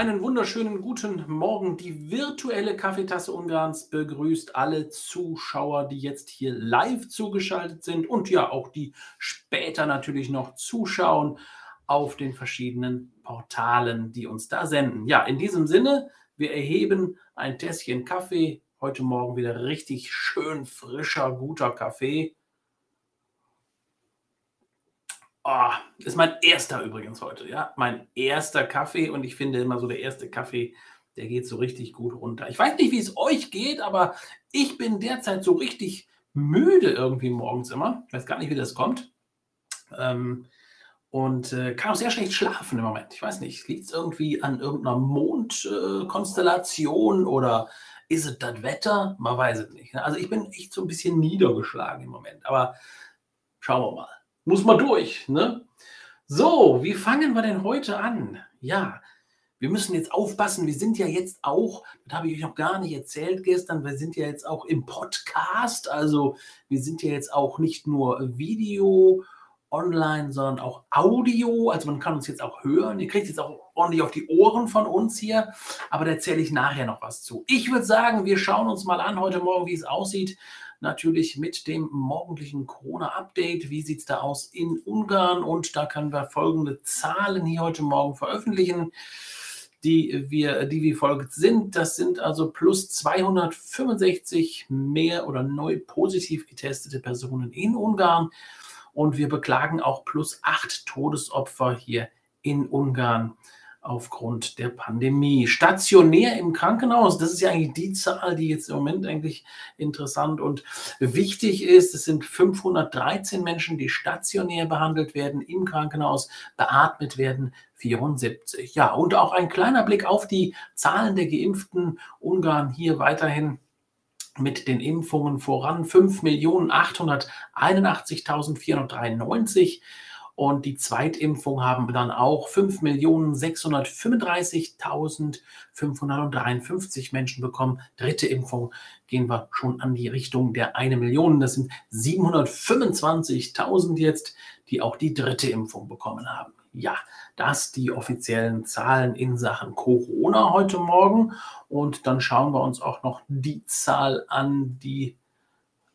einen wunderschönen guten Morgen. Die virtuelle Kaffeetasse Ungarns begrüßt alle Zuschauer, die jetzt hier live zugeschaltet sind und ja auch die später natürlich noch zuschauen auf den verschiedenen Portalen, die uns da senden. Ja, in diesem Sinne, wir erheben ein Tässchen Kaffee. Heute Morgen wieder richtig schön frischer, guter Kaffee. Oh, ist mein erster übrigens heute, ja. Mein erster Kaffee und ich finde immer so der erste Kaffee, der geht so richtig gut runter. Ich weiß nicht, wie es euch geht, aber ich bin derzeit so richtig müde irgendwie morgens immer. Ich weiß gar nicht, wie das kommt. Ähm, und äh, kann auch sehr schlecht schlafen im Moment. Ich weiß nicht, liegt es irgendwie an irgendeiner Mondkonstellation äh, oder ist es das Wetter? Man weiß es nicht. Ne? Also ich bin echt so ein bisschen niedergeschlagen im Moment. Aber schauen wir mal muss man durch. Ne? So, wie fangen wir denn heute an? Ja, wir müssen jetzt aufpassen. Wir sind ja jetzt auch, das habe ich euch noch gar nicht erzählt gestern, wir sind ja jetzt auch im Podcast. Also wir sind ja jetzt auch nicht nur Video online, sondern auch Audio. Also man kann uns jetzt auch hören. Ihr kriegt jetzt auch ordentlich auf die Ohren von uns hier. Aber da erzähle ich nachher noch was zu. Ich würde sagen, wir schauen uns mal an heute Morgen, wie es aussieht natürlich mit dem morgendlichen Corona-Update. Wie sieht es da aus in Ungarn? Und da können wir folgende Zahlen hier heute Morgen veröffentlichen, die wir, die wie folgt sind. Das sind also plus 265 mehr oder neu positiv getestete Personen in Ungarn. Und wir beklagen auch plus acht Todesopfer hier in Ungarn aufgrund der Pandemie. Stationär im Krankenhaus, das ist ja eigentlich die Zahl, die jetzt im Moment eigentlich interessant und wichtig ist. Es sind 513 Menschen, die stationär behandelt werden im Krankenhaus, beatmet werden 74. Ja, und auch ein kleiner Blick auf die Zahlen der Geimpften. Ungarn hier weiterhin mit den Impfungen voran. 5.881.493 und die Zweitimpfung haben dann auch 5.635.553 Menschen bekommen. Dritte Impfung gehen wir schon an die Richtung der 1 Million. Das sind 725.000 jetzt, die auch die dritte Impfung bekommen haben. Ja, das die offiziellen Zahlen in Sachen Corona heute Morgen. Und dann schauen wir uns auch noch die Zahl an, die,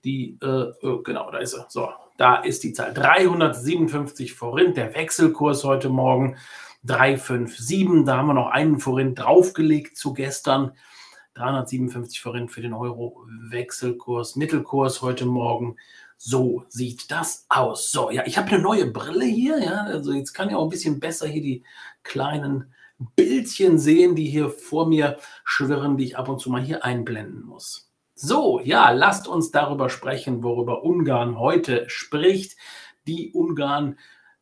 die, äh, äh genau, da ist er. So, da ist die Zahl 357 Forint, der Wechselkurs heute Morgen 357. Da haben wir noch einen Forint draufgelegt zu gestern. 357 Forint für den Euro-Wechselkurs, Mittelkurs heute Morgen. So sieht das aus. So, ja, ich habe eine neue Brille hier. Ja, also jetzt kann ich auch ein bisschen besser hier die kleinen Bildchen sehen, die hier vor mir schwirren, die ich ab und zu mal hier einblenden muss. So, ja, lasst uns darüber sprechen, worüber Ungarn heute spricht. Die Ungarn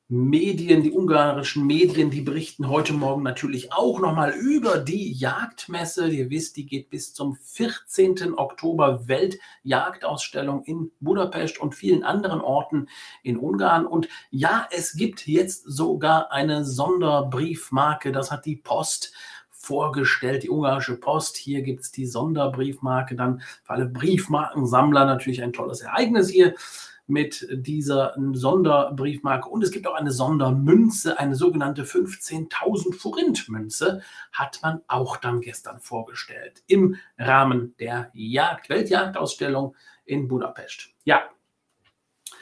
Medien, die ungarischen Medien, die berichten heute Morgen natürlich auch nochmal über die Jagdmesse. Ihr wisst, die geht bis zum 14. Oktober Weltjagdausstellung in Budapest und vielen anderen Orten in Ungarn. Und ja, es gibt jetzt sogar eine Sonderbriefmarke. Das hat die Post vorgestellt, die ungarische Post. Hier gibt es die Sonderbriefmarke, dann für alle Briefmarkensammler natürlich ein tolles Ereignis hier mit dieser Sonderbriefmarke. Und es gibt auch eine Sondermünze, eine sogenannte 15.000 Forint-Münze, hat man auch dann gestern vorgestellt im Rahmen der Jagd, Weltjagdausstellung in Budapest. Ja,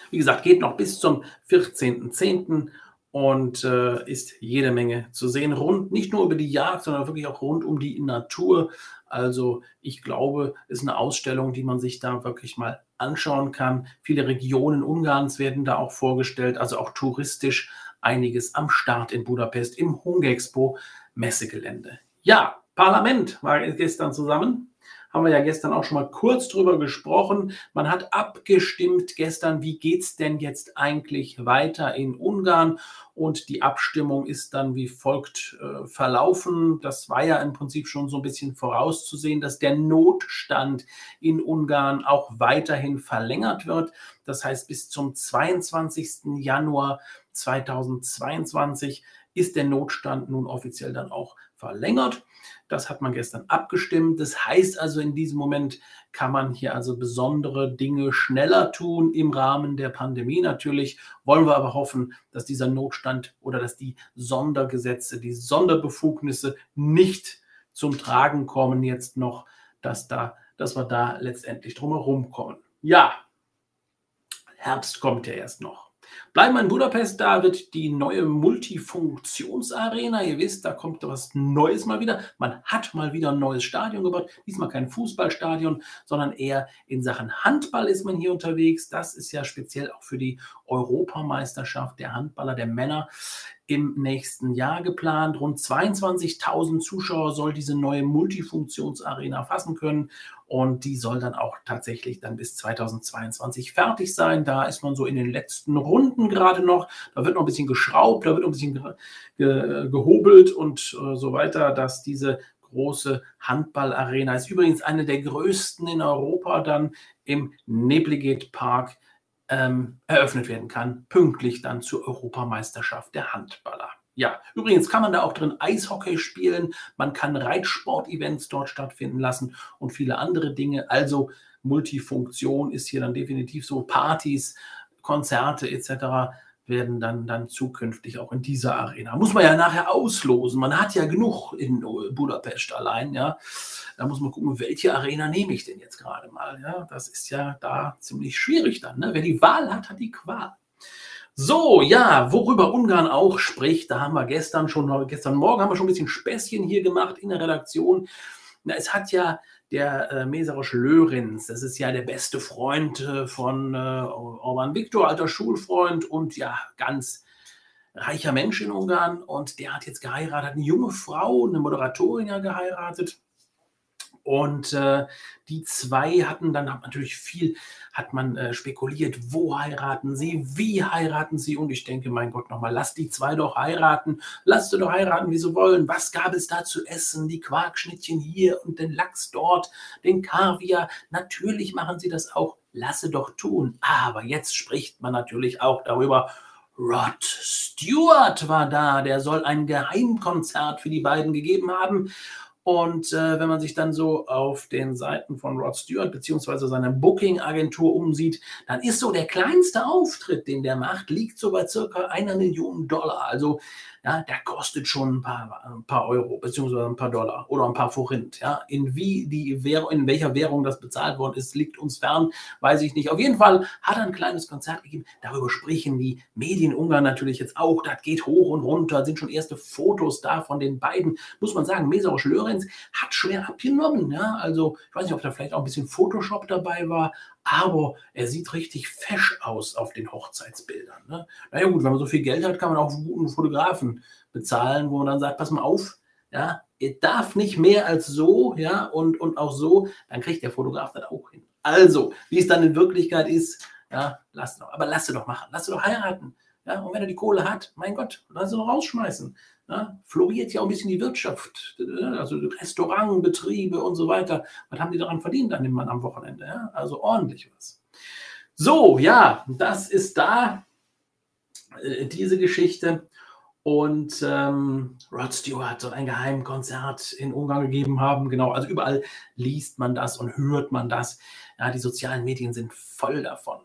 wie gesagt, geht noch bis zum 14.10 und äh, ist jede Menge zu sehen. Rund nicht nur über die Jagd, sondern wirklich auch rund um die Natur. Also ich glaube, ist eine Ausstellung, die man sich da wirklich mal anschauen kann. Viele Regionen Ungarns werden da auch vorgestellt, also auch touristisch einiges am Start in Budapest im Hungexpo Messegelände. Ja, Parlament war gestern zusammen haben wir ja gestern auch schon mal kurz drüber gesprochen. Man hat abgestimmt gestern, wie geht es denn jetzt eigentlich weiter in Ungarn? Und die Abstimmung ist dann wie folgt äh, verlaufen. Das war ja im Prinzip schon so ein bisschen vorauszusehen, dass der Notstand in Ungarn auch weiterhin verlängert wird. Das heißt, bis zum 22. Januar 2022 ist der Notstand nun offiziell dann auch verlängert. Das hat man gestern abgestimmt. Das heißt also, in diesem Moment kann man hier also besondere Dinge schneller tun im Rahmen der Pandemie. Natürlich wollen wir aber hoffen, dass dieser Notstand oder dass die Sondergesetze, die Sonderbefugnisse nicht zum Tragen kommen jetzt noch, dass, da, dass wir da letztendlich drumherum kommen. Ja, Herbst kommt ja erst noch. Bleiben wir in Budapest, da wird die neue Multifunktionsarena. Ihr wisst, da kommt was Neues mal wieder. Man hat mal wieder ein neues Stadion gebaut. Diesmal kein Fußballstadion, sondern eher in Sachen Handball ist man hier unterwegs. Das ist ja speziell auch für die Europameisterschaft der Handballer der Männer im nächsten Jahr geplant. Rund 22.000 Zuschauer soll diese neue Multifunktionsarena fassen können und die soll dann auch tatsächlich dann bis 2022 fertig sein. Da ist man so in den letzten Runden gerade noch. Da wird noch ein bisschen geschraubt, da wird noch ein bisschen ge gehobelt und äh, so weiter, dass diese große Handballarena ist übrigens eine der größten in Europa dann im Nebligate Park ähm, eröffnet werden kann, pünktlich dann zur Europameisterschaft der Handballer. Ja, übrigens kann man da auch drin Eishockey spielen, man kann Reitsport-Events dort stattfinden lassen und viele andere Dinge. Also Multifunktion ist hier dann definitiv so Partys, Konzerte etc werden dann, dann zukünftig auch in dieser Arena. Muss man ja nachher auslosen. Man hat ja genug in Budapest allein, ja. Da muss man gucken, welche Arena nehme ich denn jetzt gerade mal. Ja, das ist ja da ziemlich schwierig dann. Ne? Wer die Wahl hat, hat die Qual. So, ja, worüber Ungarn auch spricht, da haben wir gestern schon, gestern Morgen haben wir schon ein bisschen Späßchen hier gemacht in der Redaktion. Na, es hat ja der äh, Meserosch Löhrins, das ist ja der beste Freund äh, von äh, Orban Viktor, alter Schulfreund und ja, ganz reicher Mensch in Ungarn. Und der hat jetzt geheiratet, eine junge Frau, eine Moderatorin ja geheiratet. Und äh, die zwei hatten dann natürlich viel, hat man äh, spekuliert, wo heiraten sie, wie heiraten sie. Und ich denke, mein Gott, nochmal, lass die zwei doch heiraten, lass sie doch heiraten, wie sie wollen. Was gab es da zu essen? Die Quarkschnittchen hier und den Lachs dort, den Kaviar. Natürlich machen sie das auch. Lasse doch tun. Aber jetzt spricht man natürlich auch darüber, Rod Stewart war da, der soll ein Geheimkonzert für die beiden gegeben haben. Und äh, wenn man sich dann so auf den Seiten von Rod Stewart beziehungsweise seiner Booking-Agentur umsieht, dann ist so der kleinste Auftritt, den der macht, liegt so bei circa einer Million Dollar. Also ja, der kostet schon ein paar, ein paar Euro, beziehungsweise ein paar Dollar oder ein paar Forint. Ja. In, wie die Währung, in welcher Währung das bezahlt worden ist, liegt uns fern, weiß ich nicht. Auf jeden Fall hat er ein kleines Konzert gegeben. Darüber sprechen die Medien Ungarn natürlich jetzt auch. Das geht hoch und runter, sind schon erste Fotos da von den beiden. Muss man sagen, Mesarosch Lörenz hat schwer abgenommen. Ja. Also, ich weiß nicht, ob da vielleicht auch ein bisschen Photoshop dabei war, aber er sieht richtig fesch aus auf den Hochzeitsbildern. Ne? Naja gut, wenn man so viel Geld hat, kann man auch einen guten Fotografen bezahlen, wo man dann sagt, pass mal auf, ja, er darf nicht mehr als so, ja, und, und auch so, dann kriegt der Fotograf das auch hin. Also, wie es dann in Wirklichkeit ist, ja, lass doch, aber lass sie doch machen, lass sie doch heiraten. Ja, und wenn er die Kohle hat, mein Gott, lass sie doch rausschmeißen. Ja, floriert ja auch ein bisschen die Wirtschaft, also Restaurantbetriebe und so weiter. Was haben die daran verdient an dem Mann am Wochenende? Ja? Also ordentlich was. So, ja, das ist da äh, diese Geschichte. Und ähm, Rod Stewart soll ein Geheimkonzert in Ungarn gegeben haben. Genau, also überall liest man das und hört man das. Ja, die sozialen Medien sind voll davon.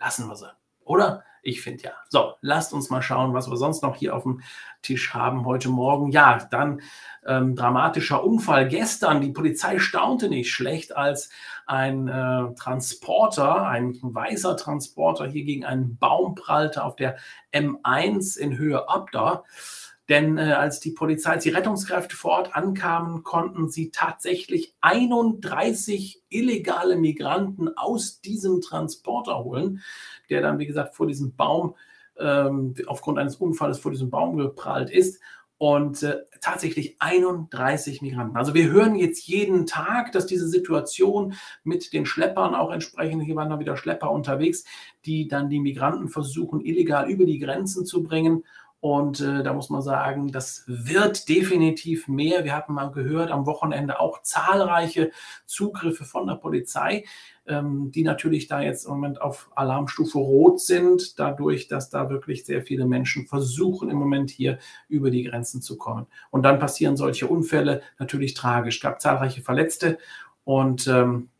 Lassen wir sie, oder? Ich finde ja. So, lasst uns mal schauen, was wir sonst noch hier auf dem Tisch haben heute Morgen. Ja, dann ähm, dramatischer Unfall gestern. Die Polizei staunte nicht schlecht, als ein äh, Transporter, ein weißer Transporter hier gegen einen Baum prallte auf der M1 in Höhe Abda. Denn äh, als die Polizei, als die Rettungskräfte vor Ort ankamen, konnten sie tatsächlich 31 illegale Migranten aus diesem Transporter holen, der dann, wie gesagt, vor diesem Baum, ähm, aufgrund eines Unfalls vor diesem Baum geprallt ist. Und äh, tatsächlich 31 Migranten. Also wir hören jetzt jeden Tag, dass diese Situation mit den Schleppern auch entsprechend, hier waren dann wieder Schlepper unterwegs, die dann die Migranten versuchen, illegal über die Grenzen zu bringen Und äh, da muss man sagen, das wird definitiv mehr. Wir hatten mal gehört, am Wochenende auch zahlreiche Zugriffe von der Polizei, ähm, die natürlich da jetzt im Moment auf Alarmstufe Rot sind, dadurch, dass da wirklich sehr viele Menschen versuchen, im Moment hier über die Grenzen zu kommen. Und dann passieren solche Unfälle natürlich tragisch. Es gab zahlreiche Verletzte und ähm,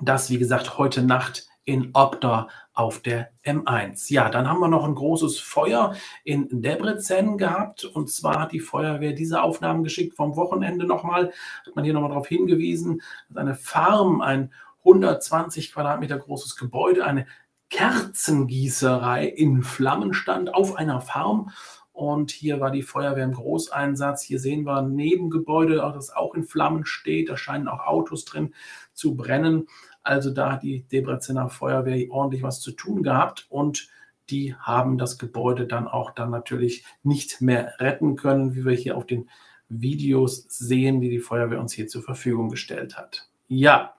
das, wie gesagt, heute Nacht in Obda auf der M1. Ja, dann haben wir noch ein großes Feuer in Debrecen gehabt. Und zwar hat die Feuerwehr diese Aufnahmen geschickt vom Wochenende nochmal. Hat man hier nochmal darauf hingewiesen, dass eine Farm, ein 120 Quadratmeter großes Gebäude, eine Kerzengießerei in Flammen stand auf einer Farm. Und hier war die Feuerwehr im Großeinsatz. Hier sehen wir ein Nebengebäude, das auch in Flammen steht. Da scheinen auch Autos drin zu brennen. Also da hat die Debrezener Feuerwehr ordentlich was zu tun gehabt und die haben das Gebäude dann auch dann natürlich nicht mehr retten können, wie wir hier auf den Videos sehen, die die Feuerwehr uns hier zur Verfügung gestellt hat. Ja,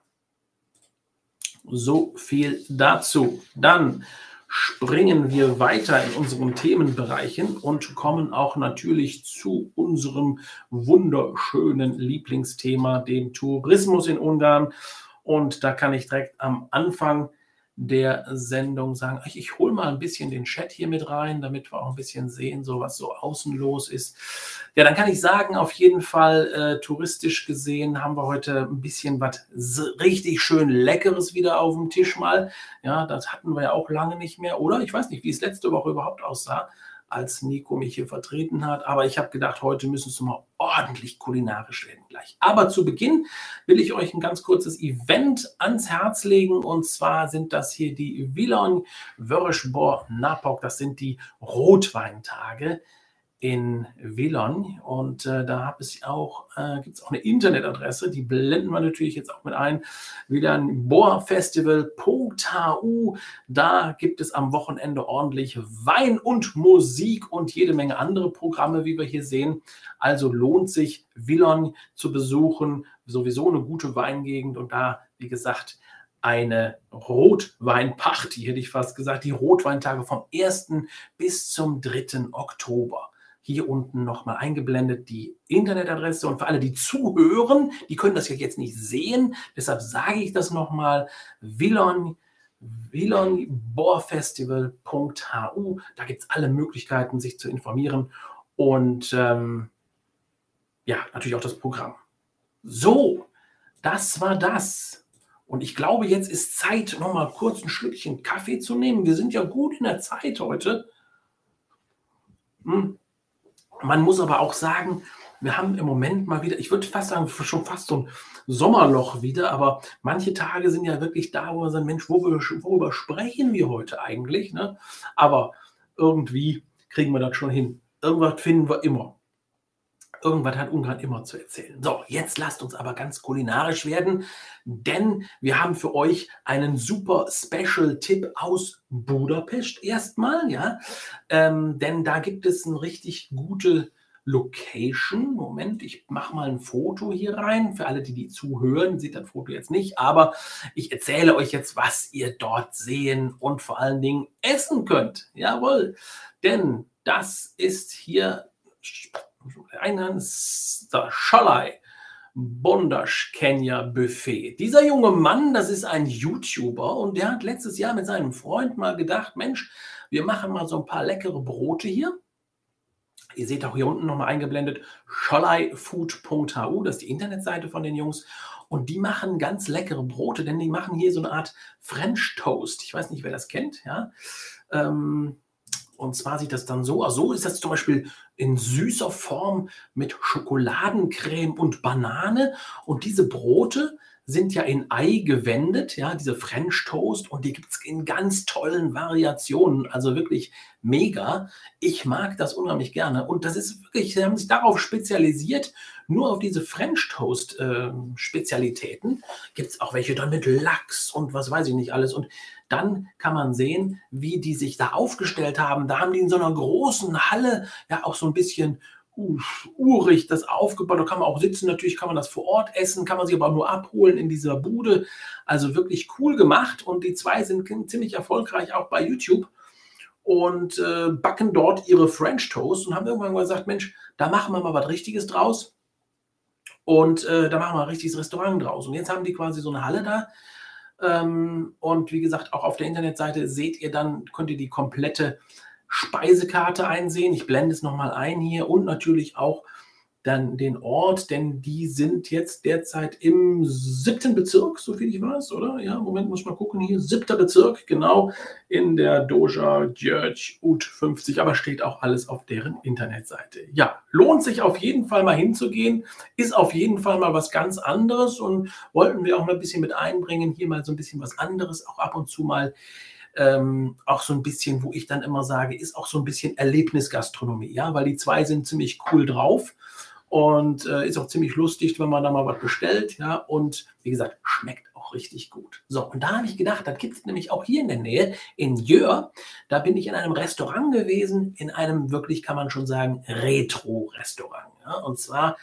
so viel dazu. Dann springen wir weiter in unseren Themenbereichen und kommen auch natürlich zu unserem wunderschönen Lieblingsthema, dem Tourismus in Ungarn. Und da kann ich direkt am Anfang der Sendung sagen, ich, ich hole mal ein bisschen den Chat hier mit rein, damit wir auch ein bisschen sehen, so was so außen los ist. Ja, dann kann ich sagen, auf jeden Fall äh, touristisch gesehen haben wir heute ein bisschen was richtig schön Leckeres wieder auf dem Tisch mal. Ja, das hatten wir ja auch lange nicht mehr, oder? Ich weiß nicht, wie es letzte Woche überhaupt aussah als Nico mich hier vertreten hat. Aber ich habe gedacht, heute müssen es mal ordentlich kulinarisch werden gleich. Aber zu Beginn will ich euch ein ganz kurzes Event ans Herz legen. Und zwar sind das hier die Villon Wörschbor Napok. Das sind die Rotweintage in Velon und äh, da habe ich auch, äh, gibt es auch eine Internetadresse, die blenden wir natürlich jetzt auch mit ein, bohrfestival.hu. Da gibt es am Wochenende ordentlich Wein und Musik und jede Menge andere Programme, wie wir hier sehen. Also lohnt sich, Villon zu besuchen. Sowieso eine gute Weingegend und da, wie gesagt, eine Rotweinparty, hätte ich fast gesagt, die Rotweintage vom 1. bis zum 3. Oktober hier unten nochmal eingeblendet die Internetadresse. Und für alle, die zuhören, die können das ja jetzt nicht sehen. Deshalb sage ich das nochmal. Villon, villonbohrfestival.hu. Da gibt es alle Möglichkeiten, sich zu informieren. Und ähm, ja, natürlich auch das Programm. So, das war das. Und ich glaube, jetzt ist Zeit, nochmal kurz ein Schlückchen Kaffee zu nehmen. Wir sind ja gut in der Zeit heute. Hm. Man muss aber auch sagen, wir haben im Moment mal wieder, ich würde fast sagen, schon fast so ein Sommerloch wieder, aber manche Tage sind ja wirklich da, wo wir sagen, Mensch, worüber, worüber sprechen wir heute eigentlich? Ne? Aber irgendwie kriegen wir das schon hin. Irgendwas finden wir immer. Irgendwas hat Ungarn immer zu erzählen. So, jetzt lasst uns aber ganz kulinarisch werden, denn wir haben für euch einen super Special-Tipp aus Budapest erstmal, ja. Ähm, denn da gibt es eine richtig gute Location. Moment, ich mache mal ein Foto hier rein. Für alle, die die zuhören, sieht das Foto jetzt nicht, aber ich erzähle euch jetzt, was ihr dort sehen und vor allen Dingen essen könnt. Jawohl, denn das ist hier einen Schalai Bondasch Kenya Buffet. Dieser junge Mann, das ist ein YouTuber und der hat letztes Jahr mit seinem Freund mal gedacht, Mensch, wir machen mal so ein paar leckere Brote hier. Ihr seht auch hier unten nochmal eingeblendet, scholaifood.hu, das ist die Internetseite von den Jungs. Und die machen ganz leckere Brote, denn die machen hier so eine Art French Toast. Ich weiß nicht, wer das kennt, ja. Ähm, und zwar sieht das dann so aus. So ist das zum Beispiel in süßer Form mit Schokoladencreme und Banane. Und diese Brote sind ja in Ei gewendet, ja, diese French Toast. Und die gibt es in ganz tollen Variationen. Also wirklich mega. Ich mag das unheimlich gerne. Und das ist wirklich, sie haben sich darauf spezialisiert, nur auf diese French Toast äh, Spezialitäten. Gibt es auch welche dann mit Lachs und was weiß ich nicht alles. Und dann kann man sehen, wie die sich da aufgestellt haben. Da haben die in so einer großen Halle ja auch so ein bisschen urig das aufgebaut. Da kann man auch sitzen, natürlich kann man das vor Ort essen, kann man sich aber auch nur abholen in dieser Bude. Also wirklich cool gemacht und die zwei sind ziemlich erfolgreich auch bei YouTube. und äh, backen dort ihre French Toast und haben irgendwann gesagt, Mensch, da machen wir mal was Richtiges draus. Und äh, da machen wir ein richtiges Restaurant draus. Und jetzt haben die quasi so eine Halle da. Ähm, und wie gesagt, auch auf der Internetseite seht ihr dann, könnt ihr die komplette Speisekarte einsehen. Ich blende es nochmal ein hier und natürlich auch dann den Ort, denn die sind jetzt derzeit im siebten Bezirk, so viel ich weiß, oder? Ja, Moment, muss ich mal gucken hier. Siebter Bezirk, genau, in der Doja Djurj Ut 50, aber steht auch alles auf deren Internetseite. Ja, lohnt sich auf jeden Fall mal hinzugehen, ist auf jeden Fall mal was ganz anderes und wollten wir auch mal ein bisschen mit einbringen, hier mal so ein bisschen was anderes, auch ab und zu mal ähm, auch so ein bisschen, wo ich dann immer sage, ist auch so ein bisschen Erlebnisgastronomie, ja, weil die zwei sind ziemlich cool drauf und äh, ist auch ziemlich lustig, wenn man da mal was bestellt, ja, und wie gesagt, schmeckt auch richtig gut. So, und da habe ich gedacht, das gibt es nämlich auch hier in der Nähe, in Jör, da bin ich in einem Restaurant gewesen, in einem wirklich, kann man schon sagen, Retro-Restaurant, ja, und zwar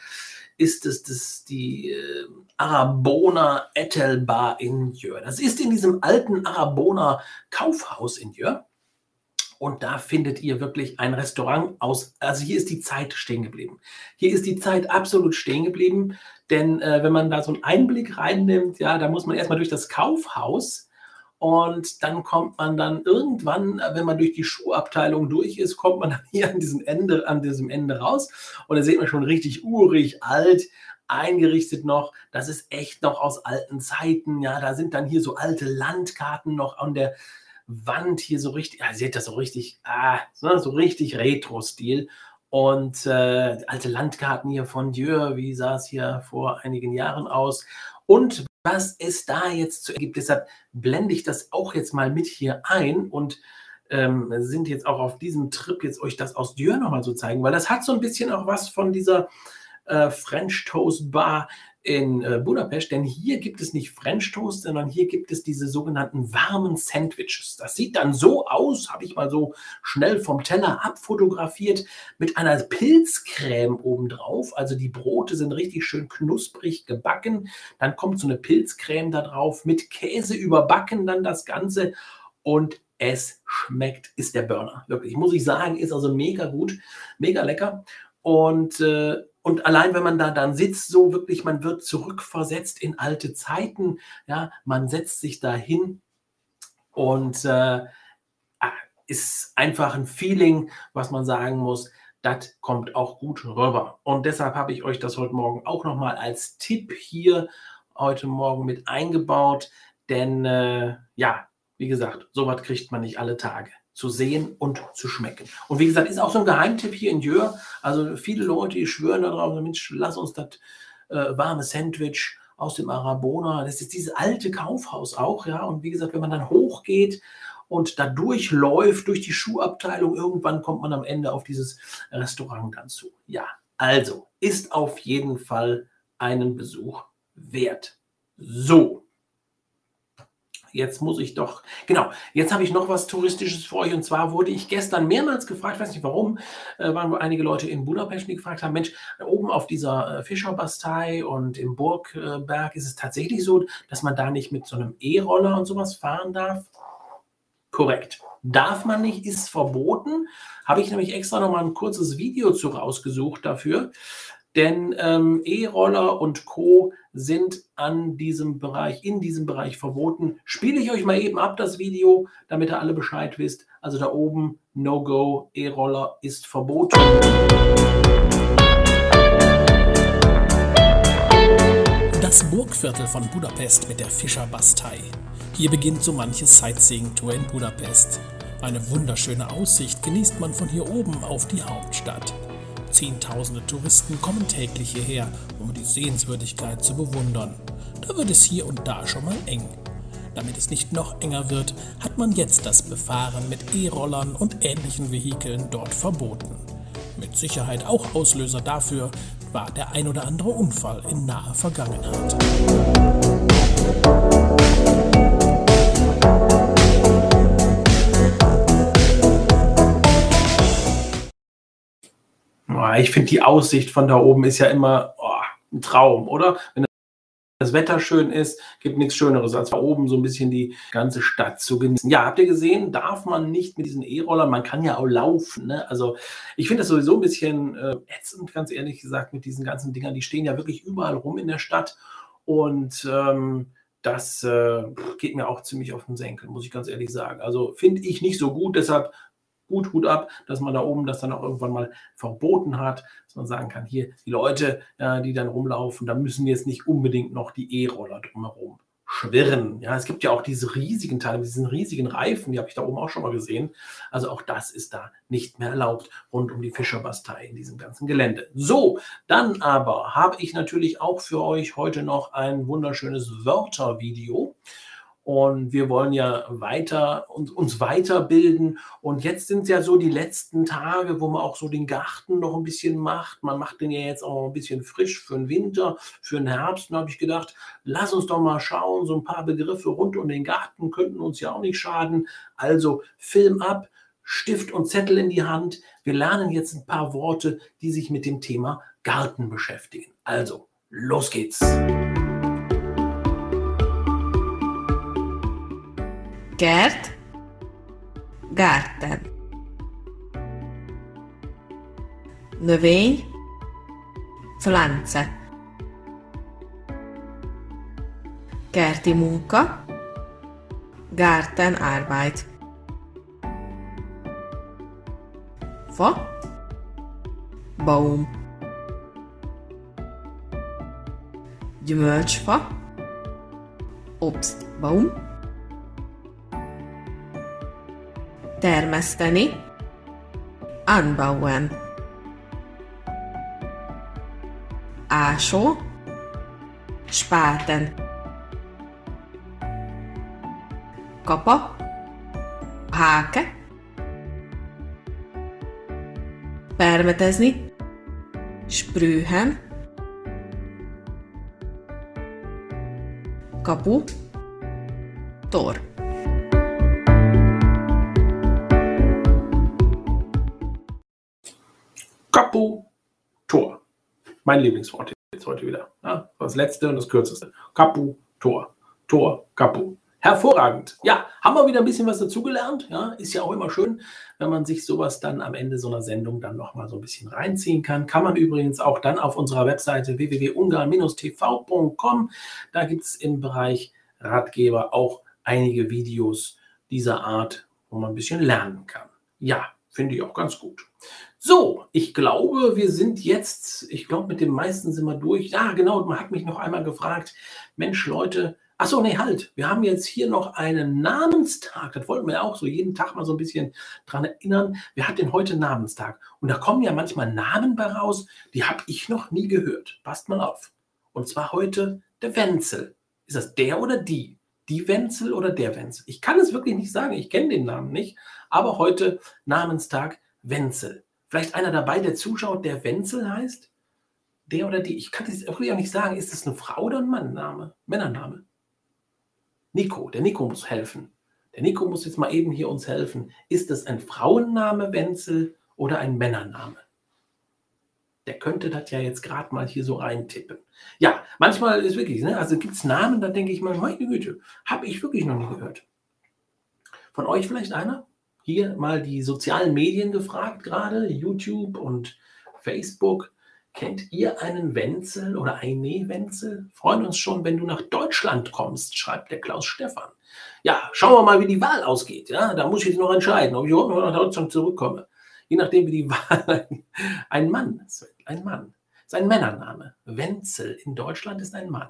ist es das, die äh, Arabona Etelbar in Jör. Das ist in diesem alten Arabona Kaufhaus in Jör. Und da findet ihr wirklich ein Restaurant aus. Also hier ist die Zeit stehen geblieben. Hier ist die Zeit absolut stehen geblieben. Denn äh, wenn man da so einen Einblick reinnimmt, ja, da muss man erstmal durch das Kaufhaus und dann kommt man dann irgendwann, wenn man durch die Schuhabteilung durch ist, kommt man dann hier an diesem Ende, an diesem Ende raus. Und da sieht man schon richtig urig, alt, eingerichtet noch. Das ist echt noch aus alten Zeiten. Ja, da sind dann hier so alte Landkarten noch an der Wand hier so richtig. Ihr seht das so richtig, ah, so richtig Retro-Stil. Und äh, alte Landkarten hier von Dieu, wie sah es hier vor einigen Jahren aus? Und was es da jetzt zu ergibt. Deshalb blende ich das auch jetzt mal mit hier ein und ähm, sind jetzt auch auf diesem Trip jetzt euch das aus Dior nochmal zu zeigen, weil das hat so ein bisschen auch was von dieser äh, French Toast Bar in äh, Budapest, denn hier gibt es nicht French Toast, sondern hier gibt es diese sogenannten warmen Sandwiches. Das sieht dann so aus, habe ich mal so schnell vom Teller abfotografiert, mit einer Pilzcreme obendrauf. Also die Brote sind richtig schön knusprig gebacken. Dann kommt so eine Pilzcreme da drauf, mit Käse überbacken dann das Ganze und es schmeckt, ist der Burner. Wirklich, muss ich sagen, ist also mega gut, mega lecker. Und äh, und allein wenn man da dann sitzt, so wirklich, man wird zurückversetzt in alte Zeiten, ja, man setzt sich da hin und äh, ist einfach ein Feeling, was man sagen muss, das kommt auch gut rüber. Und deshalb habe ich euch das heute Morgen auch nochmal als Tipp hier heute Morgen mit eingebaut, denn äh, ja, wie gesagt, sowas kriegt man nicht alle Tage zu sehen und zu schmecken. Und wie gesagt, ist auch so ein Geheimtipp hier in Jör. Also viele Leute, die schwören darauf, Mensch, lass uns das äh, warme Sandwich aus dem Arabona. Das ist dieses alte Kaufhaus auch, ja. Und wie gesagt, wenn man dann hochgeht und da durchläuft, durch die Schuhabteilung, irgendwann kommt man am Ende auf dieses Restaurant dann zu. Ja, also ist auf jeden Fall einen Besuch wert. So, jetzt muss ich doch, genau, jetzt habe ich noch was Touristisches für euch und zwar wurde ich gestern mehrmals gefragt, weiß nicht warum, äh, waren wohl einige Leute in Budapest, die gefragt haben, Mensch, oben auf dieser äh, Fischerbastei und im Burgberg ist es tatsächlich so, dass man da nicht mit so einem E-Roller und sowas fahren darf? Korrekt. Darf man nicht, ist verboten. Habe ich nämlich extra noch mal ein kurzes Video zu rausgesucht dafür. Denn ähm, E-Roller und Co. sind an diesem Bereich, in diesem Bereich verboten. Spiele ich euch mal eben ab das Video, damit ihr alle Bescheid wisst. Also da oben, No-Go, E-Roller ist verboten. Das Burgviertel von Budapest mit der Fischerbastei. Hier beginnt so manches Sightseeing-Tour in Budapest. Eine wunderschöne Aussicht genießt man von hier oben auf die Hauptstadt. Zehntausende Touristen kommen täglich hierher, um die Sehenswürdigkeit zu bewundern. Da wird es hier und da schon mal eng. Damit es nicht noch enger wird, hat man jetzt das Befahren mit E-Rollern und ähnlichen Vehikeln dort verboten. Mit Sicherheit auch Auslöser dafür war der ein oder andere Unfall in naher Vergangenheit. Ich finde die Aussicht von da oben ist ja immer oh, ein Traum, oder? Wenn das Wetter schön ist, gibt nichts Schöneres, als da oben so ein bisschen die ganze Stadt zu genießen. Ja, habt ihr gesehen, darf man nicht mit diesen E-Rollern, man kann ja auch laufen. Ne? Also ich finde das sowieso ein bisschen äh, ätzend, ganz ehrlich gesagt, mit diesen ganzen Dingern. Die stehen ja wirklich überall rum in der Stadt und ähm, das äh, geht mir auch ziemlich auf den Senkel, muss ich ganz ehrlich sagen. Also finde ich nicht so gut, deshalb gut Hut ab, dass man da oben das dann auch irgendwann mal verboten hat, dass man sagen kann, hier die Leute, ja, die dann rumlaufen, da müssen jetzt nicht unbedingt noch die E-Roller drumherum schwirren. Ja, es gibt ja auch diese riesigen Teile, diesen riesigen Reifen, die habe ich da oben auch schon mal gesehen. Also auch das ist da nicht mehr erlaubt rund um die Fischerbastei in diesem ganzen Gelände. So, dann aber habe ich natürlich auch für euch heute noch ein wunderschönes Wörtervideo. Und wir wollen ja weiter uns, uns weiterbilden. Und jetzt sind es ja so die letzten Tage, wo man auch so den Garten noch ein bisschen macht. Man macht den ja jetzt auch ein bisschen frisch für den Winter, für den Herbst. Und da habe ich gedacht, lass uns doch mal schauen, so ein paar Begriffe rund um den Garten könnten uns ja auch nicht schaden. Also Film ab, Stift und Zettel in die Hand. Wir lernen jetzt ein paar Worte, die sich mit dem Thema Garten beschäftigen. Also, los geht's. Kert, garten. Növény, pflanze. Kerti munka, Gartenarbeit. Fa, Baum. Gyümölcsfa, Obstbaum. Termeszteni, anbauen. Ásó, Spaten. Kapa, Háke, permetezni, sprühen, kapu, tor. Mein Lieblingswort jetzt heute wieder. Ja, das letzte und das kürzeste. Kapu, Tor. Tor, Kapu. Hervorragend. Ja, haben wir wieder ein bisschen was dazugelernt. Ja, ist ja auch immer schön, wenn man sich sowas dann am Ende so einer Sendung dann nochmal so ein bisschen reinziehen kann. Kann man übrigens auch dann auf unserer Webseite www.ungarn-tv.com. Da gibt es im Bereich Ratgeber auch einige Videos dieser Art, wo man ein bisschen lernen kann. Ja, finde ich auch ganz gut. So, ich glaube, wir sind jetzt, ich glaube, mit dem meisten sind wir durch. Ja, genau, man hat mich noch einmal gefragt, Mensch, Leute, achso, nee, halt, wir haben jetzt hier noch einen Namenstag. Das wollten wir auch so jeden Tag mal so ein bisschen dran erinnern. Wer hat denn heute Namenstag? Und da kommen ja manchmal Namen bei raus, die habe ich noch nie gehört. Passt mal auf. Und zwar heute der Wenzel. Ist das der oder die? Die Wenzel oder der Wenzel? Ich kann es wirklich nicht sagen, ich kenne den Namen nicht, aber heute Namenstag Wenzel. Vielleicht einer dabei, der zuschaut, der Wenzel heißt? Der oder die? Ich kann wirklich auch nicht sagen. Ist es eine Frau oder ein Mannname? Männername? Nico. Der Nico muss helfen. Der Nico muss jetzt mal eben hier uns helfen. Ist es ein Frauenname, Wenzel, oder ein Männername? Der könnte das ja jetzt gerade mal hier so reintippen. Ja, manchmal ist wirklich, ne? also gibt es Namen, da denke ich mal, meine Güte, habe ich wirklich noch nie gehört. Von euch vielleicht einer? Hier mal die sozialen Medien gefragt, gerade YouTube und Facebook. Kennt ihr einen Wenzel oder eine Wenzel? Freuen uns schon, wenn du nach Deutschland kommst, schreibt der Klaus Stefan. Ja, schauen wir mal, wie die Wahl ausgeht. Ja, da muss ich jetzt noch entscheiden, ob ich überhaupt noch nach Deutschland zurückkomme. Je nachdem, wie die Wahl. Ein Mann, ein Mann. Ist ein Männername. Wenzel in Deutschland ist ein Mann.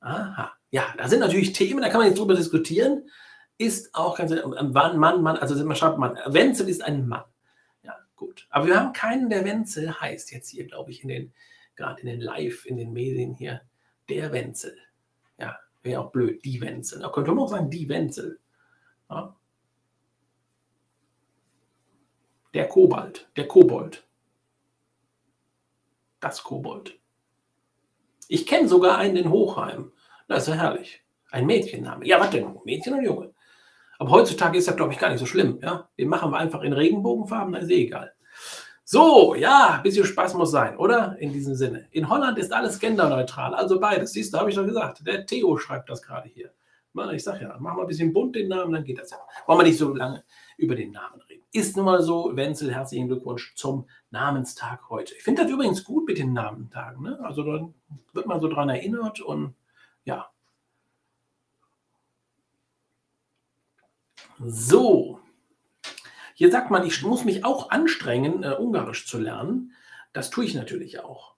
Aha. Ja, da sind natürlich Themen, da kann man jetzt drüber diskutieren ist auch ganz Mann, Mann, Mann, also man schreibt Mann. Wenzel ist ein Mann. Ja, gut. Aber wir haben keinen, der Wenzel heißt jetzt hier, glaube ich, in den, gerade in den Live, in den Medien hier. Der Wenzel. Ja, wäre auch blöd, die Wenzel. Da könnte man auch sagen, die Wenzel. Ja. Der Kobalt, der Kobold. Das Kobold. Ich kenne sogar einen in Hochheim. Das ist ja herrlich. Ein Mädchenname. Ja, denn? Mädchen oder Junge? Aber heutzutage ist das, glaube ich, gar nicht so schlimm. Ja? Den machen wir einfach in Regenbogenfarben, dann ist eh egal. So, ja, ein bisschen Spaß muss sein, oder? In diesem Sinne. In Holland ist alles genderneutral, also beides. Siehst du, habe ich doch gesagt. Der Theo schreibt das gerade hier. Ich sage ja, mach mal ein bisschen bunt den Namen, dann geht das ja. Wollen wir nicht so lange über den Namen reden. Ist nun mal so, Wenzel, herzlichen Glückwunsch zum Namenstag heute. Ich finde das übrigens gut mit den Namentagen. Ne? Also dann wird man so dran erinnert und ja. So. Hier sagt man, ich muss mich auch anstrengen, äh, Ungarisch zu lernen. Das tue ich natürlich auch.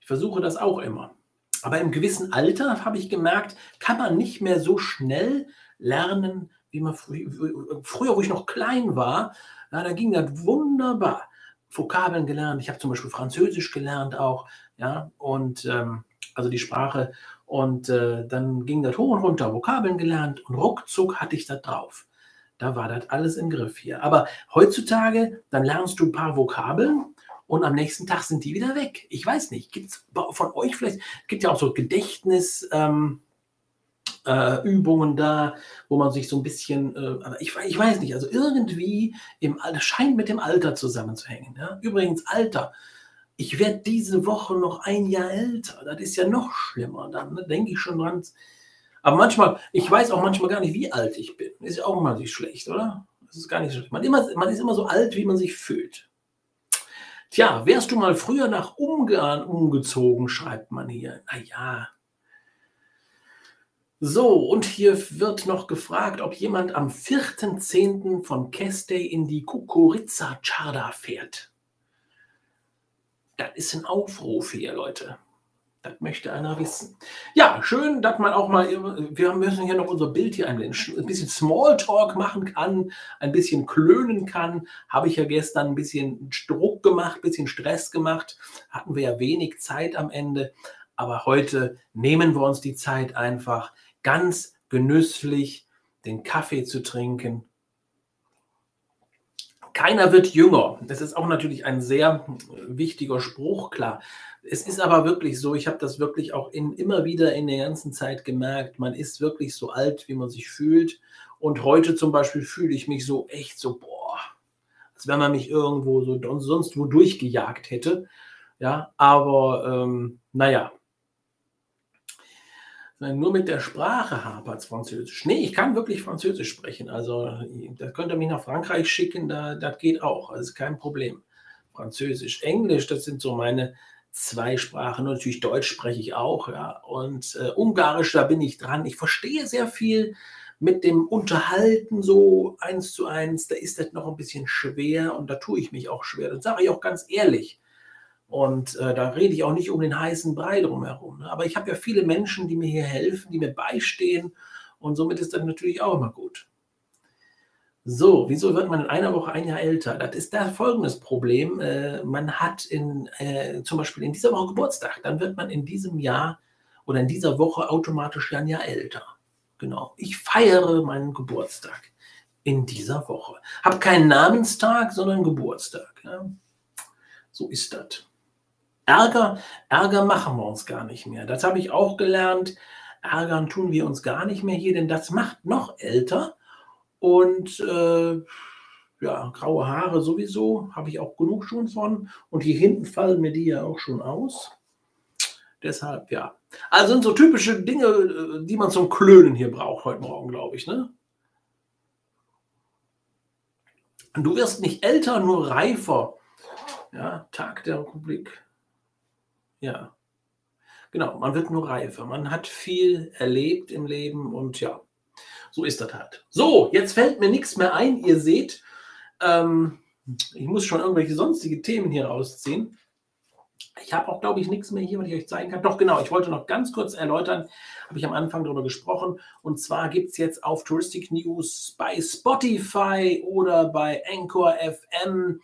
Ich versuche das auch immer. Aber im gewissen Alter, habe ich gemerkt, kann man nicht mehr so schnell lernen, wie man früher, wo ich noch klein war. Ja, da ging das wunderbar. Vokabeln gelernt. Ich habe zum Beispiel Französisch gelernt auch. Ja, und ähm, also die Sprache. Und äh, dann ging das hoch und runter, Vokabeln gelernt und ruckzuck hatte ich das drauf. Da war das alles im Griff hier. Aber heutzutage, dann lernst du ein paar Vokabeln und am nächsten Tag sind die wieder weg. Ich weiß nicht, gibt es von euch vielleicht, gibt ja auch so Gedächtnis. Ähm, äh, Übungen da, wo man sich so ein bisschen, äh, ich, ich, weiß nicht, also irgendwie im Alter, scheint mit dem Alter zusammenzuhängen. Ja? Übrigens, Alter, ich werde diese Woche noch ein Jahr älter. Das ist ja noch schlimmer. Dann ne? denke ich schon dran. Aber manchmal, ich weiß auch manchmal gar nicht, wie alt ich bin. Ist ja auch immer nicht schlecht, oder? Das ist gar nicht schlecht. Man, immer, man ist immer so alt, wie man sich fühlt. Tja, wärst du mal früher nach Ungarn umgezogen, schreibt man hier. Naja. So, und hier wird noch gefragt, ob jemand am 4.10. von Kestey in die Kukuriza Charda fährt. Das ist ein Aufruf hier, Leute. Das möchte einer wissen. Ja, schön, dass man auch mal, wir müssen hier noch unser Bild hier ein bisschen Smalltalk machen kann, ein bisschen klönen kann. Habe ich ja gestern ein bisschen Druck gemacht, ein bisschen Stress gemacht. Hatten wir ja wenig Zeit am Ende. Aber heute nehmen wir uns die Zeit einfach ganz genüsslich den Kaffee zu trinken. Keiner wird jünger. Das ist auch natürlich ein sehr wichtiger Spruch, klar. Es ist aber wirklich so, ich habe das wirklich auch in, immer wieder in der ganzen Zeit gemerkt, man ist wirklich so alt, wie man sich fühlt. Und heute zum Beispiel fühle ich mich so echt so, boah, als wenn man mich irgendwo so sonst wo durchgejagt hätte. Ja, aber ähm, naja, nur mit der Sprache hapert es Französisch. Nee, ich kann wirklich Französisch sprechen. Also, da könnt ihr mich nach Frankreich schicken, da, das geht auch. Das ist kein Problem. Französisch, Englisch, das sind so meine zwei Sprachen. Natürlich Deutsch spreche ich auch, ja. Und äh, Ungarisch, da bin ich dran. Ich verstehe sehr viel mit dem Unterhalten so eins zu eins. Da ist das noch ein bisschen schwer und da tue ich mich auch schwer. Das sage ich auch ganz ehrlich. Und äh, da rede ich auch nicht um den heißen Brei drumherum. Ne? Aber ich habe ja viele Menschen, die mir hier helfen, die mir beistehen. Und somit ist das natürlich auch immer gut. So, wieso wird man in einer Woche ein Jahr älter? Das ist da folgendes Problem. Äh, man hat in, äh, zum Beispiel in dieser Woche Geburtstag, dann wird man in diesem Jahr oder in dieser Woche automatisch ein Jahr älter. Genau. Ich feiere meinen Geburtstag in dieser Woche. Habe keinen Namenstag, sondern Geburtstag. Ja? So ist das. Ärger, Ärger machen wir uns gar nicht mehr. Das habe ich auch gelernt. Ärgern tun wir uns gar nicht mehr hier, denn das macht noch älter. Und äh, ja, graue Haare sowieso, habe ich auch genug schon von. Und hier hinten fallen mir die ja auch schon aus. Deshalb, ja. Also sind so typische Dinge, äh, die man zum Klönen hier braucht heute Morgen, glaube ich. Ne? Du wirst nicht älter, nur reifer. Ja, Tag der Republik. Ja. Genau, man wird nur reifer. Man hat viel erlebt im Leben und ja, so ist das halt. So, jetzt fällt mir nichts mehr ein. Ihr seht, ähm, ich muss schon irgendwelche sonstige Themen hier rausziehen. Ich habe auch, glaube ich, nichts mehr hier, was ich euch zeigen kann. Doch, genau, ich wollte noch ganz kurz erläutern, habe ich am Anfang darüber gesprochen. Und zwar gibt es jetzt auf Touristic News bei Spotify oder bei Anchor FM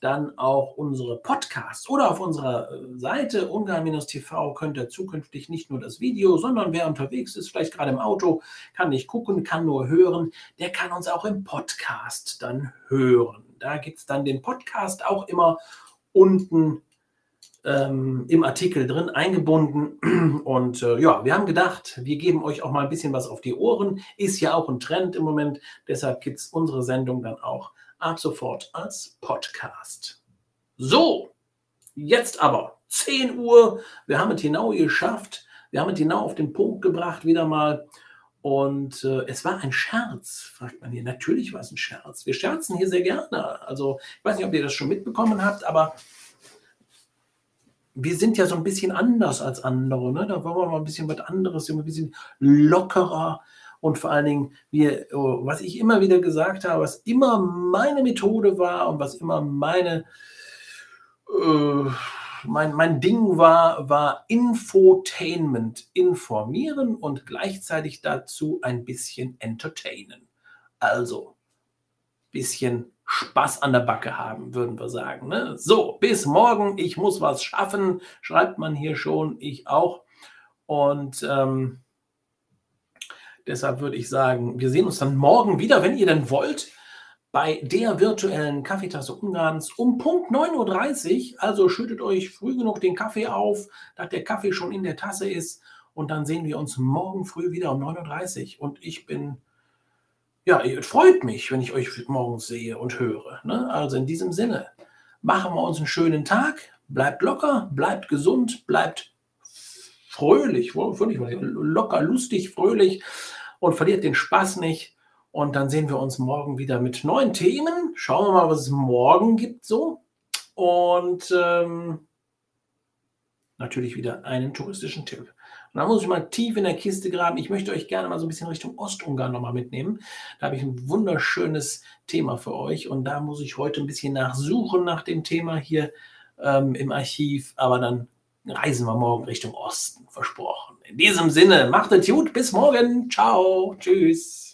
dann auch unsere Podcasts oder auf unserer äh, Seite ungarn-tv könnt ihr zukünftig nicht nur das Video, sondern wer unterwegs ist, vielleicht gerade im Auto, kann nicht gucken, kann nur hören, der kann uns auch im Podcast dann hören. Da gibt es dann den Podcast auch immer unten ähm, im Artikel drin eingebunden. Und äh, ja, wir haben gedacht, wir geben euch auch mal ein bisschen was auf die Ohren. Ist ja auch ein Trend im Moment. Deshalb gibt es unsere Sendung dann auch ab sofort als Podcast. So, jetzt aber 10 Uhr. Wir haben es genau geschafft. Wir haben es genau auf den Punkt gebracht, wieder mal. Und äh, es war ein Scherz, fragt man hier. Natürlich war es ein Scherz. Wir scherzen hier sehr gerne. Also, ich weiß nicht, ob ihr das schon mitbekommen habt, aber wir sind ja so ein bisschen anders als andere. Ne? Da wollen wir mal ein bisschen was anderes, ein bisschen lockerer. Und vor allen Dingen, wir, oh, was ich immer wieder gesagt habe, was immer meine Methode war und was immer meine, äh, mein, mein Ding war, war Infotainment, informieren und gleichzeitig dazu ein bisschen entertainen. Also, bisschen Spaß an der Backe haben, würden wir sagen. Ne? So, bis morgen. Ich muss was schaffen, schreibt man hier schon. Ich auch. Und ähm, deshalb würde ich sagen, wir sehen uns dann morgen wieder, wenn ihr denn wollt, bei der virtuellen Kaffeetasse Ungarns um Punkt 9.30 Uhr. Also schüttet euch früh genug den Kaffee auf, dass der Kaffee schon in der Tasse ist. Und dann sehen wir uns morgen früh wieder um 9.30 Uhr. Und ich bin ja, es freut mich, wenn ich euch morgens sehe und höre. Ne? Also in diesem Sinne, machen wir uns einen schönen Tag, bleibt locker, bleibt gesund, bleibt fröhlich, locker, lustig, fröhlich und verliert den Spaß nicht. Und dann sehen wir uns morgen wieder mit neuen Themen. Schauen wir mal, was es morgen gibt so. Und ähm, natürlich wieder einen touristischen Tipp. Und da muss ich mal tief in der Kiste graben. Ich möchte euch gerne mal so ein bisschen Richtung Ostungarn nochmal mitnehmen. Da habe ich ein wunderschönes Thema für euch. Und da muss ich heute ein bisschen nachsuchen nach dem Thema hier ähm, im Archiv. Aber dann reisen wir morgen Richtung Osten, versprochen. In diesem Sinne, macht es gut, bis morgen. Ciao, tschüss.